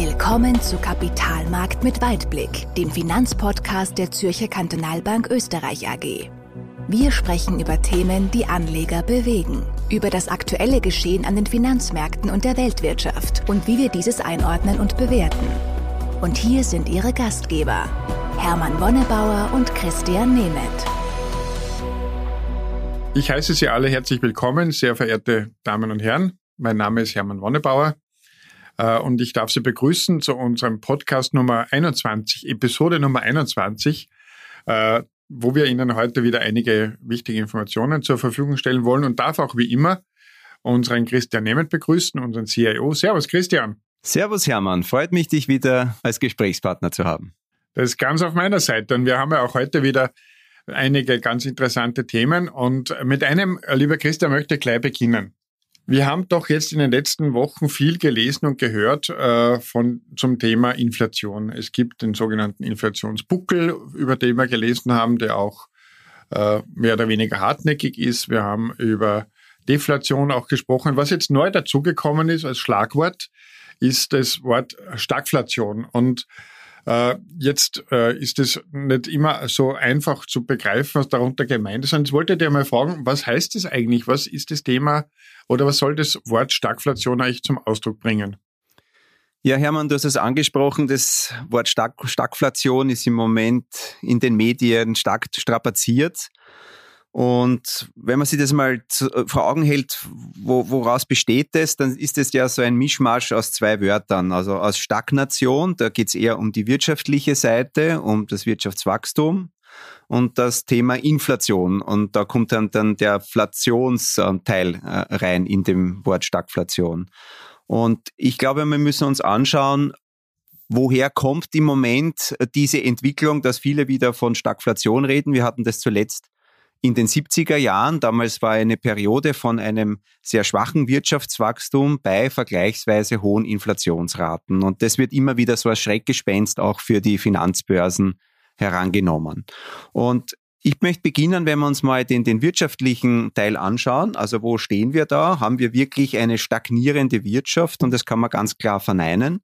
Willkommen zu Kapitalmarkt mit Weitblick, dem Finanzpodcast der Zürcher Kantonalbank Österreich AG. Wir sprechen über Themen, die Anleger bewegen, über das aktuelle Geschehen an den Finanzmärkten und der Weltwirtschaft und wie wir dieses einordnen und bewerten. Und hier sind Ihre Gastgeber, Hermann Wonnebauer und Christian Nemeth. Ich heiße Sie alle herzlich willkommen, sehr verehrte Damen und Herren. Mein Name ist Hermann Wonnebauer und ich darf Sie begrüßen zu unserem Podcast Nummer 21, Episode Nummer 21, äh, wo wir Ihnen heute wieder einige wichtige Informationen zur Verfügung stellen wollen und darf auch wie immer unseren Christian Nemeth begrüßen, unseren CIO. Servus Christian. Servus Hermann, freut mich, dich wieder als Gesprächspartner zu haben. Das ist ganz auf meiner Seite und wir haben ja auch heute wieder einige ganz interessante Themen und mit einem, lieber Christian, möchte ich gleich beginnen. Wir haben doch jetzt in den letzten Wochen viel gelesen und gehört äh, von, zum Thema Inflation. Es gibt den sogenannten Inflationsbuckel, über den wir gelesen haben, der auch äh, mehr oder weniger hartnäckig ist. Wir haben über Deflation auch gesprochen. Was jetzt neu dazugekommen ist als Schlagwort, ist das Wort Stagflation. Und jetzt äh, ist es nicht immer so einfach zu begreifen, was darunter gemeint ist. Und jetzt wollte ich dir mal fragen, was heißt das eigentlich? Was ist das Thema oder was soll das Wort Stagflation eigentlich zum Ausdruck bringen? Ja, Hermann, du hast es angesprochen, das Wort Stag Stagflation ist im Moment in den Medien stark strapaziert. Und wenn man sich das mal äh, vor Augen hält, wo, woraus besteht es, dann ist es ja so ein Mischmasch aus zwei Wörtern. Also aus Stagnation, da geht es eher um die wirtschaftliche Seite, um das Wirtschaftswachstum und das Thema Inflation. Und da kommt dann, dann der Flationsteil äh, rein in dem Wort Stagflation. Und ich glaube, wir müssen uns anschauen, woher kommt im Moment diese Entwicklung, dass viele wieder von Stagflation reden. Wir hatten das zuletzt in den 70er Jahren. Damals war eine Periode von einem sehr schwachen Wirtschaftswachstum bei vergleichsweise hohen Inflationsraten. Und das wird immer wieder so als Schreckgespenst auch für die Finanzbörsen herangenommen. Und ich möchte beginnen, wenn wir uns mal den, den wirtschaftlichen Teil anschauen. Also wo stehen wir da? Haben wir wirklich eine stagnierende Wirtschaft? Und das kann man ganz klar verneinen.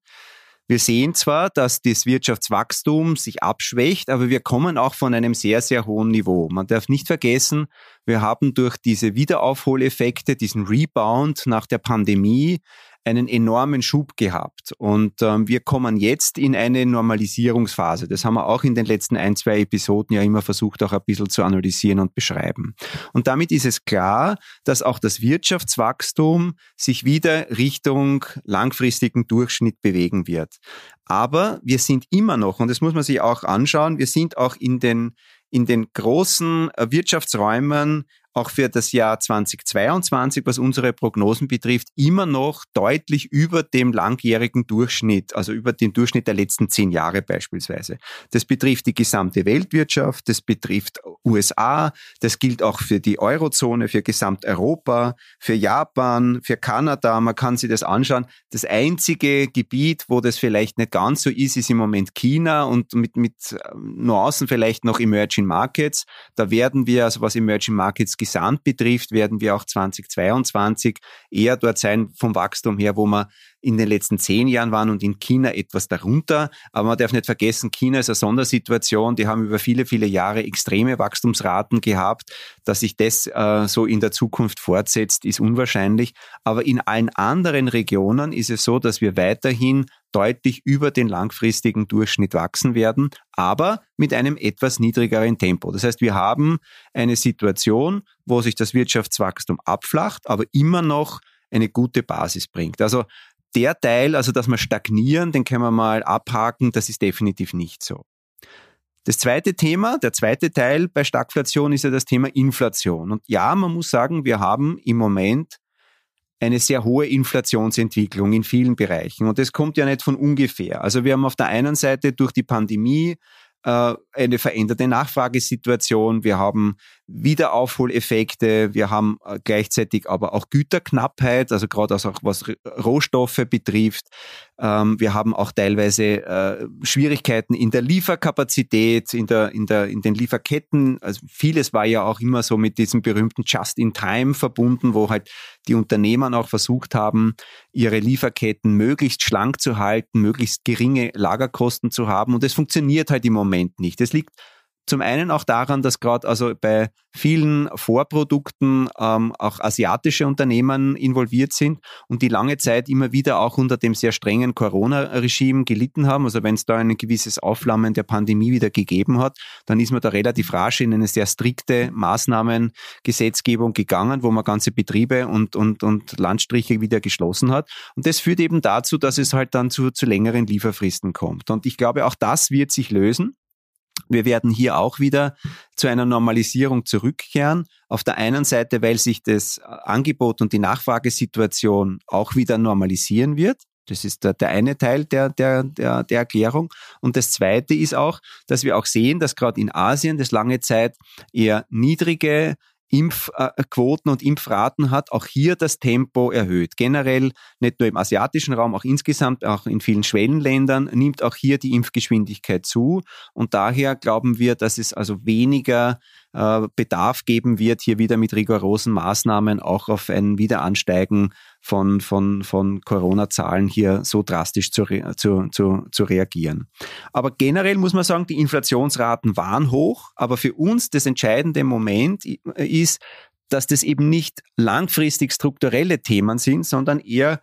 Wir sehen zwar, dass das Wirtschaftswachstum sich abschwächt, aber wir kommen auch von einem sehr, sehr hohen Niveau. Man darf nicht vergessen, wir haben durch diese Wiederaufholeffekte, diesen Rebound nach der Pandemie einen enormen Schub gehabt. Und ähm, wir kommen jetzt in eine Normalisierungsphase. Das haben wir auch in den letzten ein, zwei Episoden ja immer versucht, auch ein bisschen zu analysieren und beschreiben. Und damit ist es klar, dass auch das Wirtschaftswachstum sich wieder Richtung langfristigen Durchschnitt bewegen wird. Aber wir sind immer noch, und das muss man sich auch anschauen, wir sind auch in den in den großen äh, Wirtschaftsräumen auch für das Jahr 2022, was unsere Prognosen betrifft, immer noch deutlich über dem langjährigen Durchschnitt, also über den Durchschnitt der letzten zehn Jahre beispielsweise. Das betrifft die gesamte Weltwirtschaft, das betrifft USA, das gilt auch für die Eurozone, für Gesamteuropa, für Japan, für Kanada. Man kann sich das anschauen. Das einzige Gebiet, wo das vielleicht nicht ganz so ist, ist im Moment China und mit, mit ähm, Nuancen vielleicht noch Emerging Markets. Da werden wir, also was Emerging Markets Gesamt betrifft, werden wir auch 2022 eher dort sein vom Wachstum her, wo wir in den letzten zehn Jahren waren und in China etwas darunter. Aber man darf nicht vergessen, China ist eine Sondersituation. Die haben über viele, viele Jahre extreme Wachstumsraten gehabt. Dass sich das äh, so in der Zukunft fortsetzt, ist unwahrscheinlich. Aber in allen anderen Regionen ist es so, dass wir weiterhin deutlich über den langfristigen Durchschnitt wachsen werden, aber mit einem etwas niedrigeren Tempo. Das heißt, wir haben eine Situation, wo sich das Wirtschaftswachstum abflacht, aber immer noch eine gute Basis bringt. Also der Teil, also dass wir stagnieren, den können wir mal abhaken, das ist definitiv nicht so. Das zweite Thema, der zweite Teil bei Stagflation ist ja das Thema Inflation. Und ja, man muss sagen, wir haben im Moment eine sehr hohe Inflationsentwicklung in vielen Bereichen. Und das kommt ja nicht von ungefähr. Also wir haben auf der einen Seite durch die Pandemie äh, eine veränderte Nachfragesituation. Wir haben Wiederaufholeffekte. Wir haben äh, gleichzeitig aber auch Güterknappheit, also gerade auch was Rohstoffe betrifft. Ähm, wir haben auch teilweise äh, Schwierigkeiten in der Lieferkapazität, in, der, in, der, in den Lieferketten. Also vieles war ja auch immer so mit diesem berühmten Just-in-Time verbunden, wo halt die Unternehmen auch versucht haben, ihre Lieferketten möglichst schlank zu halten, möglichst geringe Lagerkosten zu haben. Und das funktioniert halt im Moment nicht. Das liegt zum einen auch daran, dass gerade also bei vielen Vorprodukten ähm, auch asiatische Unternehmen involviert sind und die lange Zeit immer wieder auch unter dem sehr strengen Corona-Regime gelitten haben. Also wenn es da ein gewisses Aufflammen der Pandemie wieder gegeben hat, dann ist man da relativ rasch in eine sehr strikte Maßnahmengesetzgebung gegangen, wo man ganze Betriebe und, und, und Landstriche wieder geschlossen hat. Und das führt eben dazu, dass es halt dann zu, zu längeren Lieferfristen kommt. Und ich glaube, auch das wird sich lösen. Wir werden hier auch wieder zu einer Normalisierung zurückkehren. Auf der einen Seite, weil sich das Angebot und die Nachfragesituation auch wieder normalisieren wird. Das ist der, der eine Teil der, der, der, der Erklärung. Und das zweite ist auch, dass wir auch sehen, dass gerade in Asien das lange Zeit eher niedrige Impfquoten und Impfraten hat, auch hier das Tempo erhöht. Generell nicht nur im asiatischen Raum, auch insgesamt, auch in vielen Schwellenländern nimmt auch hier die Impfgeschwindigkeit zu. Und daher glauben wir, dass es also weniger Bedarf geben wird, hier wieder mit rigorosen Maßnahmen auch auf ein Wiederansteigen von, von, von Corona-Zahlen hier so drastisch zu, zu, zu, zu reagieren. Aber generell muss man sagen, die Inflationsraten waren hoch, aber für uns das entscheidende Moment ist, dass das eben nicht langfristig strukturelle Themen sind, sondern eher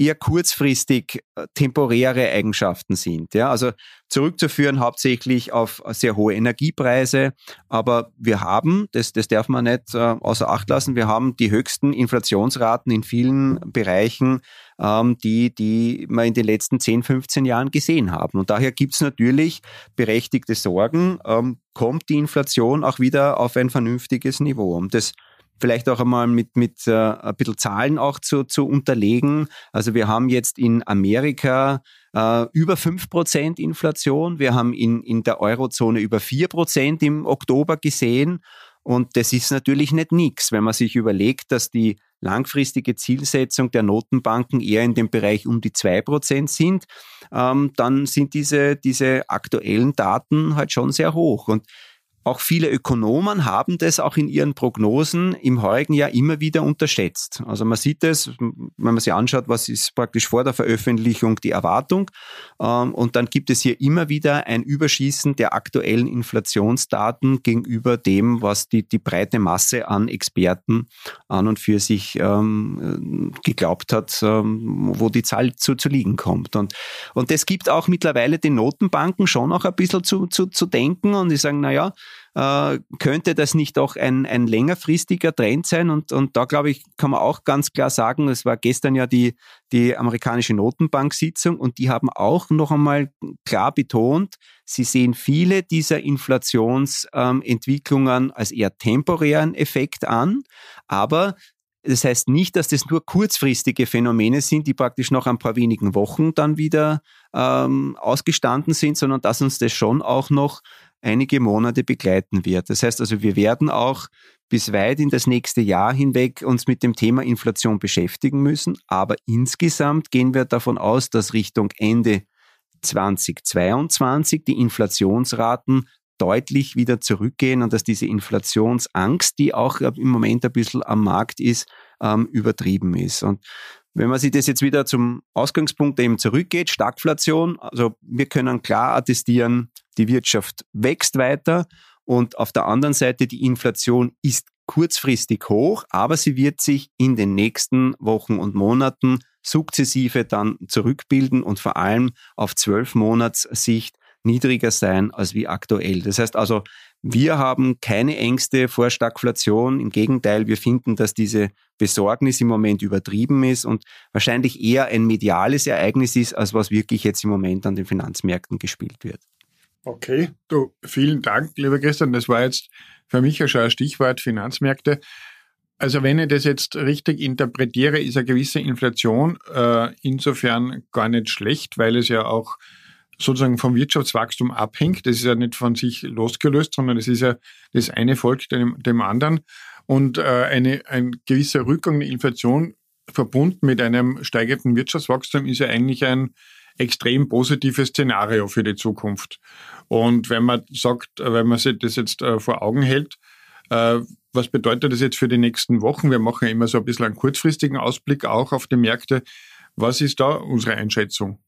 eher kurzfristig äh, temporäre Eigenschaften sind. Ja, also zurückzuführen hauptsächlich auf sehr hohe Energiepreise. Aber wir haben, das, das darf man nicht äh, außer Acht lassen, wir haben die höchsten Inflationsraten in vielen Bereichen, ähm, die, die wir in den letzten 10, 15 Jahren gesehen haben. Und daher gibt es natürlich berechtigte Sorgen, ähm, kommt die Inflation auch wieder auf ein vernünftiges Niveau. Und das vielleicht auch einmal mit, mit äh, ein bisschen Zahlen auch zu, zu unterlegen. Also wir haben jetzt in Amerika äh, über fünf Prozent Inflation. Wir haben in, in der Eurozone über vier Prozent im Oktober gesehen. Und das ist natürlich nicht nichts, wenn man sich überlegt, dass die langfristige Zielsetzung der Notenbanken eher in dem Bereich um die zwei Prozent sind, ähm, dann sind diese, diese aktuellen Daten halt schon sehr hoch. Und auch viele Ökonomen haben das auch in ihren Prognosen im heurigen Jahr immer wieder unterschätzt. Also man sieht es, wenn man sich anschaut, was ist praktisch vor der Veröffentlichung die Erwartung. Ähm, und dann gibt es hier immer wieder ein Überschießen der aktuellen Inflationsdaten gegenüber dem, was die, die breite Masse an Experten an und für sich ähm, geglaubt hat, ähm, wo die Zahl zu, zu liegen kommt. Und, und das gibt auch mittlerweile den Notenbanken schon auch ein bisschen zu, zu, zu denken und die sagen, na ja, könnte das nicht auch ein, ein längerfristiger Trend sein? Und, und da glaube ich, kann man auch ganz klar sagen, es war gestern ja die, die amerikanische Notenbank-Sitzung und die haben auch noch einmal klar betont, sie sehen viele dieser Inflationsentwicklungen ähm, als eher temporären Effekt an, aber das heißt nicht, dass das nur kurzfristige Phänomene sind, die praktisch nach ein paar wenigen Wochen dann wieder ähm, ausgestanden sind, sondern dass uns das schon auch noch einige Monate begleiten wird. Das heißt also, wir werden auch bis weit in das nächste Jahr hinweg uns mit dem Thema Inflation beschäftigen müssen. Aber insgesamt gehen wir davon aus, dass Richtung Ende 2022 die Inflationsraten deutlich wieder zurückgehen und dass diese Inflationsangst, die auch im Moment ein bisschen am Markt ist, ähm, übertrieben ist. Und wenn man sich das jetzt wieder zum Ausgangspunkt eben zurückgeht, Stagflation, also wir können klar attestieren, die Wirtschaft wächst weiter und auf der anderen Seite die Inflation ist kurzfristig hoch, aber sie wird sich in den nächsten Wochen und Monaten sukzessive dann zurückbilden und vor allem auf zwölf Monats Sicht niedriger sein als wie aktuell. Das heißt also, wir haben keine Ängste vor Stagflation. Im Gegenteil, wir finden, dass diese Besorgnis im Moment übertrieben ist und wahrscheinlich eher ein mediales Ereignis ist, als was wirklich jetzt im Moment an den Finanzmärkten gespielt wird. Okay, du, vielen Dank, lieber Christian. Das war jetzt für mich ja schon ein Stichwort Finanzmärkte. Also wenn ich das jetzt richtig interpretiere, ist eine gewisse Inflation äh, insofern gar nicht schlecht, weil es ja auch sozusagen vom Wirtschaftswachstum abhängt. Das ist ja nicht von sich losgelöst, sondern es ist ja das eine folgt dem, dem anderen. Und äh, eine, ein gewisser Rückgang der Inflation verbunden mit einem steigenden Wirtschaftswachstum ist ja eigentlich ein extrem positives Szenario für die Zukunft. Und wenn man sagt, wenn man sich das jetzt äh, vor Augen hält, äh, was bedeutet das jetzt für die nächsten Wochen? Wir machen ja immer so ein bisschen einen kurzfristigen Ausblick auch auf die Märkte. Was ist da unsere Einschätzung?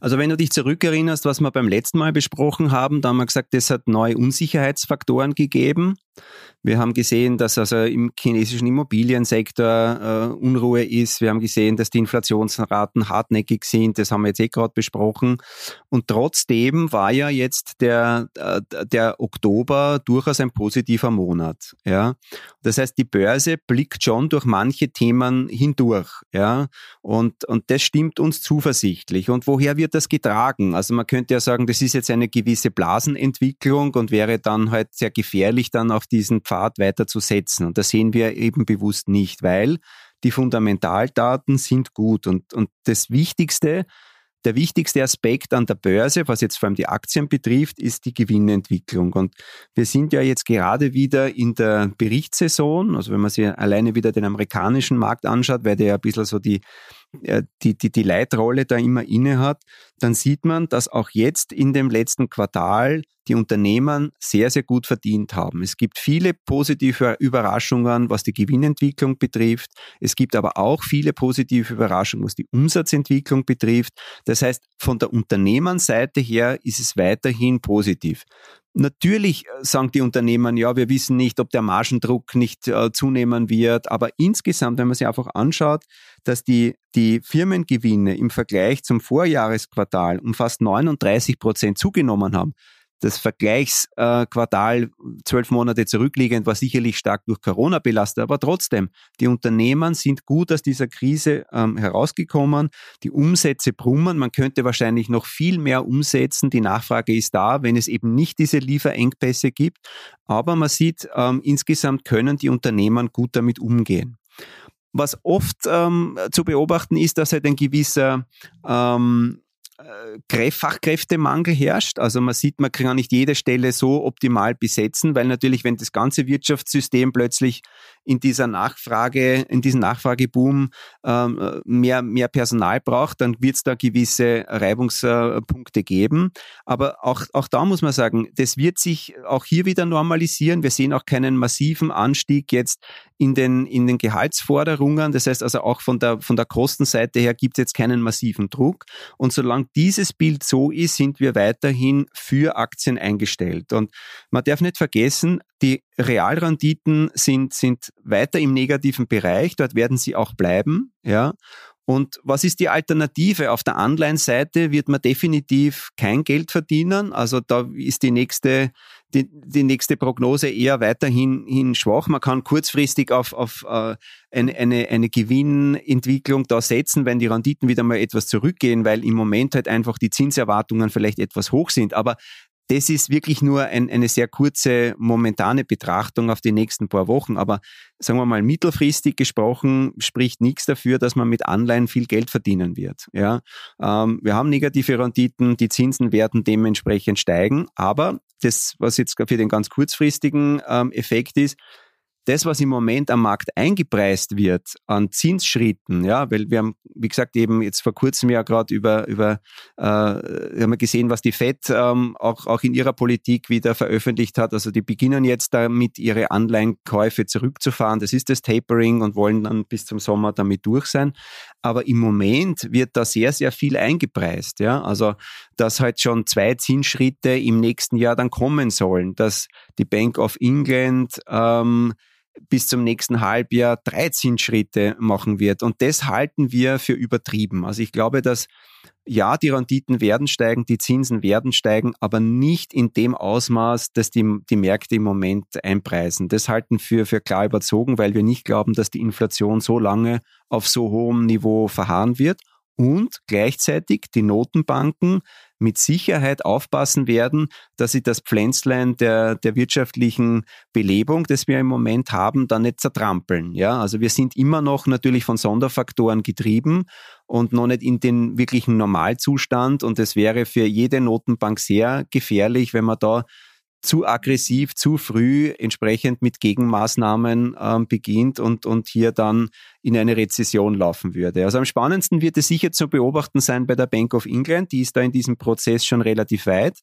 Also wenn du dich zurückerinnerst, was wir beim letzten Mal besprochen haben, da haben wir gesagt, es hat neue Unsicherheitsfaktoren gegeben. Wir haben gesehen, dass also im chinesischen Immobiliensektor äh, Unruhe ist. Wir haben gesehen, dass die Inflationsraten hartnäckig sind. Das haben wir jetzt eh gerade besprochen. Und trotzdem war ja jetzt der, äh, der Oktober durchaus ein positiver Monat. Ja, das heißt, die Börse blickt schon durch manche Themen hindurch. Ja, und und das stimmt uns zuversichtlich. Und woher wird das getragen? Also man könnte ja sagen, das ist jetzt eine gewisse Blasenentwicklung und wäre dann halt sehr gefährlich, dann diesen Pfad weiterzusetzen. Und das sehen wir eben bewusst nicht, weil die Fundamentaldaten sind gut. Und, und das Wichtigste, der wichtigste Aspekt an der Börse, was jetzt vor allem die Aktien betrifft, ist die Gewinnentwicklung. Und wir sind ja jetzt gerade wieder in der Berichtssaison. Also wenn man sich alleine wieder den amerikanischen Markt anschaut, weil der ja ein bisschen so die, die, die, die Leitrolle da immer inne hat, dann sieht man, dass auch jetzt in dem letzten Quartal die Unternehmen sehr, sehr gut verdient haben. Es gibt viele positive Überraschungen, was die Gewinnentwicklung betrifft. Es gibt aber auch viele positive Überraschungen, was die Umsatzentwicklung betrifft. Das heißt, von der Unternehmensseite her ist es weiterhin positiv. Natürlich sagen die Unternehmen, ja, wir wissen nicht, ob der Margendruck nicht äh, zunehmen wird, aber insgesamt, wenn man sich einfach anschaut, dass die, die Firmengewinne im Vergleich zum Vorjahresquartal um fast 39 Prozent zugenommen haben, das Vergleichsquartal zwölf Monate zurückliegend war sicherlich stark durch Corona belastet, aber trotzdem, die Unternehmen sind gut aus dieser Krise ähm, herausgekommen. Die Umsätze brummen. Man könnte wahrscheinlich noch viel mehr umsetzen. Die Nachfrage ist da, wenn es eben nicht diese Lieferengpässe gibt. Aber man sieht, ähm, insgesamt können die Unternehmen gut damit umgehen. Was oft ähm, zu beobachten ist, dass halt ein gewisser ähm, äh, Fachkräftemangel herrscht. Also man sieht, man kann nicht jede Stelle so optimal besetzen, weil natürlich, wenn das ganze Wirtschaftssystem plötzlich in dieser Nachfrage, in diesem Nachfrageboom ähm, mehr, mehr Personal braucht, dann wird es da gewisse Reibungspunkte geben. Aber auch, auch da muss man sagen, das wird sich auch hier wieder normalisieren. Wir sehen auch keinen massiven Anstieg jetzt in den, in den Gehaltsforderungen. Das heißt also auch von der, von der Kostenseite her gibt es jetzt keinen massiven Druck. Und solange dieses Bild so ist, sind wir weiterhin für Aktien eingestellt. Und man darf nicht vergessen, die Realrenditen sind, sind weiter im negativen Bereich. Dort werden sie auch bleiben. Ja. Und was ist die Alternative? Auf der Anleihenseite wird man definitiv kein Geld verdienen. Also da ist die nächste, die, die nächste Prognose eher weiterhin hin schwach. Man kann kurzfristig auf, auf äh, eine, eine, eine Gewinnentwicklung da setzen, wenn die Renditen wieder mal etwas zurückgehen, weil im Moment halt einfach die Zinserwartungen vielleicht etwas hoch sind. Aber das ist wirklich nur ein, eine sehr kurze momentane Betrachtung auf die nächsten paar Wochen. Aber sagen wir mal, mittelfristig gesprochen spricht nichts dafür, dass man mit Anleihen viel Geld verdienen wird. Ja, ähm, wir haben negative Renditen, die Zinsen werden dementsprechend steigen. Aber das, was jetzt für den ganz kurzfristigen ähm, Effekt ist, das, was im Moment am Markt eingepreist wird an Zinsschritten, ja, weil wir haben, wie gesagt, eben jetzt vor kurzem ja gerade über, über äh, haben wir gesehen, was die FED ähm, auch, auch in ihrer Politik wieder veröffentlicht hat. Also die beginnen jetzt damit, ihre Anleihenkäufe zurückzufahren. Das ist das Tapering und wollen dann bis zum Sommer damit durch sein. Aber im Moment wird da sehr, sehr viel eingepreist. Ja? Also, dass halt schon zwei Zinsschritte im nächsten Jahr dann kommen sollen, dass die Bank of England ähm, bis zum nächsten Halbjahr 13 Schritte machen wird. Und das halten wir für übertrieben. Also ich glaube, dass ja, die Renditen werden steigen, die Zinsen werden steigen, aber nicht in dem Ausmaß, dass die, die Märkte im Moment einpreisen. Das halten wir für klar überzogen, weil wir nicht glauben, dass die Inflation so lange auf so hohem Niveau verharren wird. Und gleichzeitig die Notenbanken mit Sicherheit aufpassen werden, dass sie das Pflänzlein der, der wirtschaftlichen Belebung, das wir im Moment haben, dann nicht zertrampeln. Ja, also wir sind immer noch natürlich von Sonderfaktoren getrieben und noch nicht in den wirklichen Normalzustand und es wäre für jede Notenbank sehr gefährlich, wenn man da zu aggressiv, zu früh entsprechend mit Gegenmaßnahmen ähm, beginnt und, und hier dann in eine Rezession laufen würde. Also am spannendsten wird es sicher zu beobachten sein bei der Bank of England. Die ist da in diesem Prozess schon relativ weit.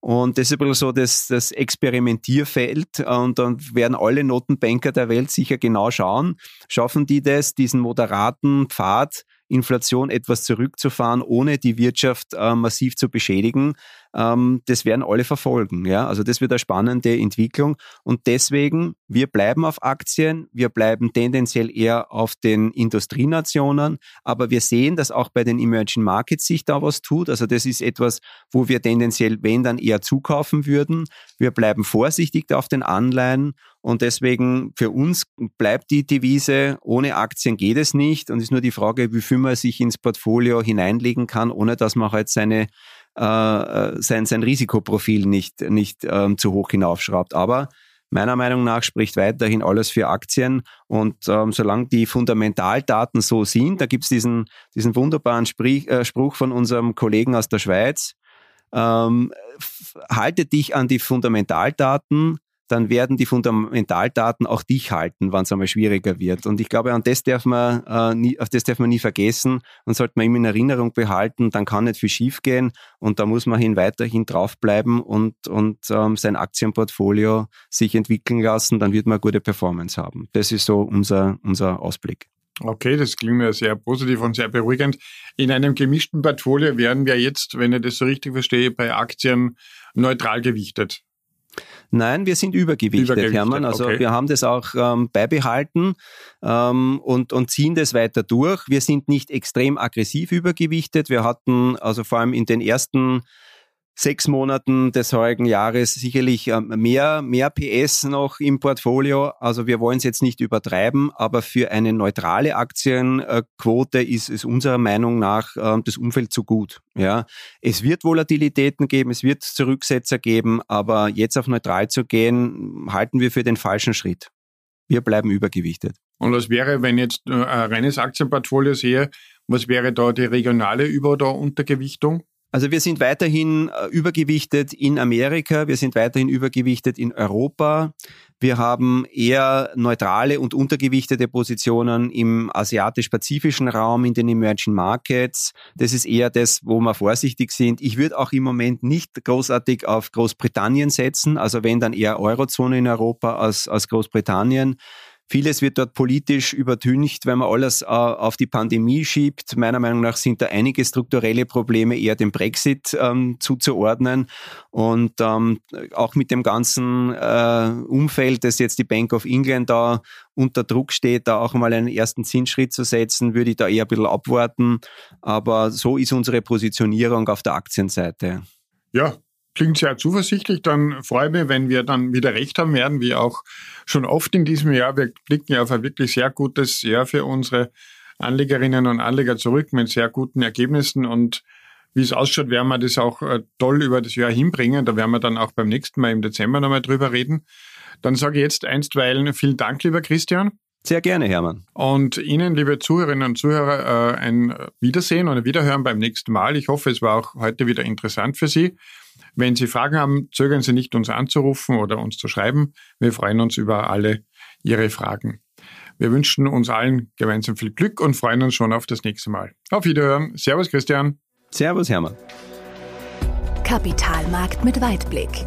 Und das ist ein so das, das Experimentierfeld. Und dann werden alle Notenbanker der Welt sicher genau schauen, schaffen die das, diesen moderaten Pfad Inflation etwas zurückzufahren, ohne die Wirtschaft äh, massiv zu beschädigen. Ähm, das werden alle verfolgen. Ja? Also das wird eine spannende Entwicklung. Und deswegen, wir bleiben auf Aktien, wir bleiben tendenziell eher auf den Industrienationen, aber wir sehen, dass auch bei den Emerging Markets sich da was tut. Also das ist etwas, wo wir tendenziell, wenn dann eher zukaufen würden. Wir bleiben vorsichtig auf den Anleihen und deswegen für uns bleibt die Devise, ohne Aktien geht es nicht. Und ist nur die Frage, wie viel man sich ins Portfolio hineinlegen kann, ohne dass man halt seine, äh, sein, sein Risikoprofil nicht, nicht ähm, zu hoch hinaufschraubt. Aber meiner Meinung nach spricht weiterhin alles für Aktien. Und ähm, solange die Fundamentaldaten so sind, da gibt's diesen, diesen wunderbaren Sprich, äh, Spruch von unserem Kollegen aus der Schweiz, ähm, halte dich an die Fundamentaldaten, dann werden die Fundamentaldaten auch dich halten, wann es einmal schwieriger wird. Und ich glaube, an das darf man äh, nie, auf das darf man nie vergessen und sollte man immer in Erinnerung behalten, dann kann nicht viel schiefgehen und da muss man hin weiterhin draufbleiben und, und ähm, sein Aktienportfolio sich entwickeln lassen, dann wird man eine gute Performance haben. Das ist so unser, unser Ausblick. Okay, das klingt mir sehr positiv und sehr beruhigend. In einem gemischten Portfolio werden wir jetzt, wenn ich das so richtig verstehe, bei Aktien neutral gewichtet. Nein, wir sind übergewichtet, übergewichtet Hermann. Also okay. wir haben das auch ähm, beibehalten ähm, und, und ziehen das weiter durch. Wir sind nicht extrem aggressiv übergewichtet. Wir hatten also vor allem in den ersten sechs Monaten des heurigen Jahres sicherlich ähm, mehr, mehr PS noch im Portfolio. Also wir wollen es jetzt nicht übertreiben, aber für eine neutrale Aktienquote ist es unserer Meinung nach ähm, das Umfeld zu gut. Ja, es wird Volatilitäten geben, es wird Zurücksetzer geben, aber jetzt auf neutral zu gehen, halten wir für den falschen Schritt. Wir bleiben übergewichtet. Und was wäre, wenn jetzt äh, ein reines Aktienportfolio sehe, was wäre da die regionale Über- oder Untergewichtung? Also wir sind weiterhin äh, übergewichtet in Amerika, wir sind weiterhin übergewichtet in Europa. Wir haben eher neutrale und untergewichtete Positionen im asiatisch-pazifischen Raum, in den Emerging Markets. Das ist eher das, wo wir vorsichtig sind. Ich würde auch im Moment nicht großartig auf Großbritannien setzen, also wenn dann eher Eurozone in Europa als, als Großbritannien. Vieles wird dort politisch übertüncht, wenn man alles äh, auf die Pandemie schiebt. Meiner Meinung nach sind da einige strukturelle Probleme eher dem Brexit ähm, zuzuordnen. Und ähm, auch mit dem ganzen äh, Umfeld, das jetzt die Bank of England da unter Druck steht, da auch mal einen ersten Zinsschritt zu setzen, würde ich da eher ein bisschen abwarten. Aber so ist unsere Positionierung auf der Aktienseite. Ja, klingt sehr zuversichtlich. Dann freue ich mich, wenn wir dann wieder recht haben werden, wie auch schon oft in diesem Jahr. Wir blicken ja auf ein wirklich sehr gutes Jahr für unsere Anlegerinnen und Anleger zurück mit sehr guten Ergebnissen und wie es ausschaut, werden wir das auch äh, toll über das Jahr hinbringen. Da werden wir dann auch beim nächsten Mal im Dezember nochmal drüber reden. Dann sage ich jetzt einstweilen vielen Dank, lieber Christian. Sehr gerne, Hermann. Und Ihnen, liebe Zuhörerinnen und Zuhörer, äh, ein Wiedersehen und ein Wiederhören beim nächsten Mal. Ich hoffe, es war auch heute wieder interessant für Sie. Wenn Sie Fragen haben, zögern Sie nicht, uns anzurufen oder uns zu schreiben. Wir freuen uns über alle Ihre Fragen. Wir wünschen uns allen gemeinsam viel Glück und freuen uns schon auf das nächste Mal. Auf Wiederhören. Servus, Christian. Servus, Hermann. Kapitalmarkt mit Weitblick.